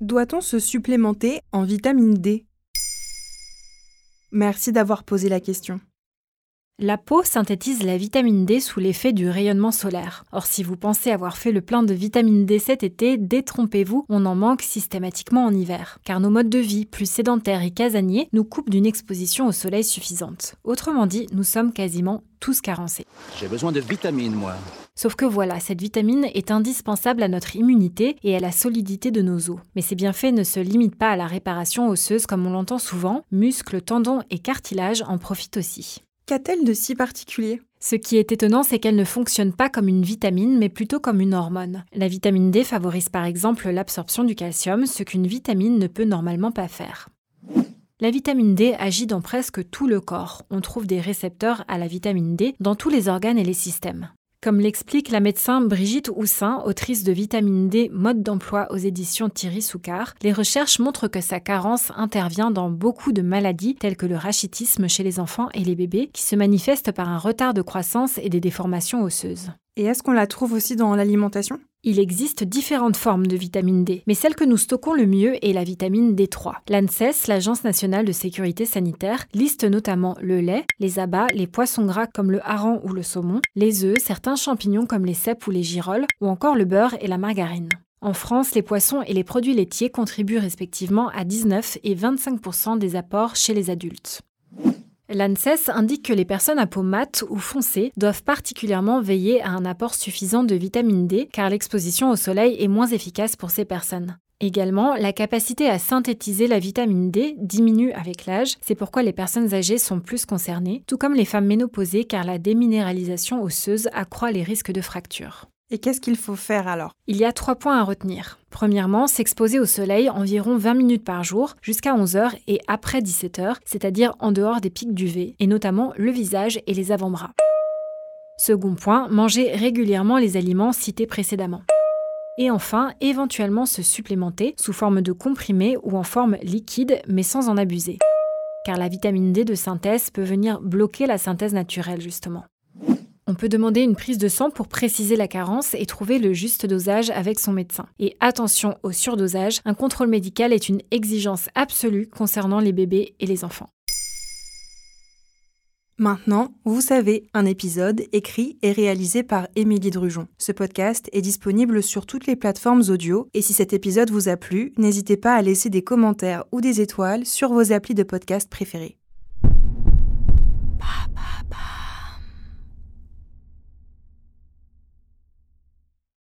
Doit-on se supplémenter en vitamine D? Merci d'avoir posé la question. La peau synthétise la vitamine D sous l'effet du rayonnement solaire. Or, si vous pensez avoir fait le plein de vitamine D cet été, détrompez-vous, on en manque systématiquement en hiver. Car nos modes de vie, plus sédentaires et casaniers, nous coupent d'une exposition au soleil suffisante. Autrement dit, nous sommes quasiment tous carencés. J'ai besoin de vitamines, moi. Sauf que voilà, cette vitamine est indispensable à notre immunité et à la solidité de nos os. Mais ces bienfaits ne se limitent pas à la réparation osseuse comme on l'entend souvent, muscles, tendons et cartilages en profitent aussi. Qu'a-t-elle de si particulier? Ce qui est étonnant, c'est qu'elle ne fonctionne pas comme une vitamine, mais plutôt comme une hormone. La vitamine D favorise par exemple l'absorption du calcium, ce qu'une vitamine ne peut normalement pas faire. La vitamine D agit dans presque tout le corps. On trouve des récepteurs à la vitamine D dans tous les organes et les systèmes. Comme l'explique la médecin Brigitte Houssin, autrice de Vitamine D, mode d'emploi aux éditions Thierry Soucard, les recherches montrent que sa carence intervient dans beaucoup de maladies telles que le rachitisme chez les enfants et les bébés, qui se manifestent par un retard de croissance et des déformations osseuses. Et est-ce qu'on la trouve aussi dans l'alimentation? Il existe différentes formes de vitamine D, mais celle que nous stockons le mieux est la vitamine D3. L'ANSES, l'Agence nationale de sécurité sanitaire, liste notamment le lait, les abats, les poissons gras comme le hareng ou le saumon, les œufs, certains champignons comme les cèpes ou les girolles, ou encore le beurre et la margarine. En France, les poissons et les produits laitiers contribuent respectivement à 19 et 25% des apports chez les adultes. L'ANSES indique que les personnes à peau mate ou foncée doivent particulièrement veiller à un apport suffisant de vitamine D car l'exposition au soleil est moins efficace pour ces personnes. Également, la capacité à synthétiser la vitamine D diminue avec l'âge, c'est pourquoi les personnes âgées sont plus concernées, tout comme les femmes ménopausées car la déminéralisation osseuse accroît les risques de fractures. Et qu'est-ce qu'il faut faire alors? Il y a trois points à retenir. Premièrement, s'exposer au soleil environ 20 minutes par jour jusqu'à 11h et après 17h, c'est-à-dire en dehors des pics d'UV, et notamment le visage et les avant-bras. Second point, manger régulièrement les aliments cités précédemment. Et enfin, éventuellement se supplémenter sous forme de comprimé ou en forme liquide, mais sans en abuser. Car la vitamine D de synthèse peut venir bloquer la synthèse naturelle, justement. On peut demander une prise de sang pour préciser la carence et trouver le juste dosage avec son médecin. Et attention au surdosage, un contrôle médical est une exigence absolue concernant les bébés et les enfants. Maintenant, vous savez, un épisode écrit et réalisé par Émilie Drujon. Ce podcast est disponible sur toutes les plateformes audio et si cet épisode vous a plu, n'hésitez pas à laisser des commentaires ou des étoiles sur vos applis de podcast préférés.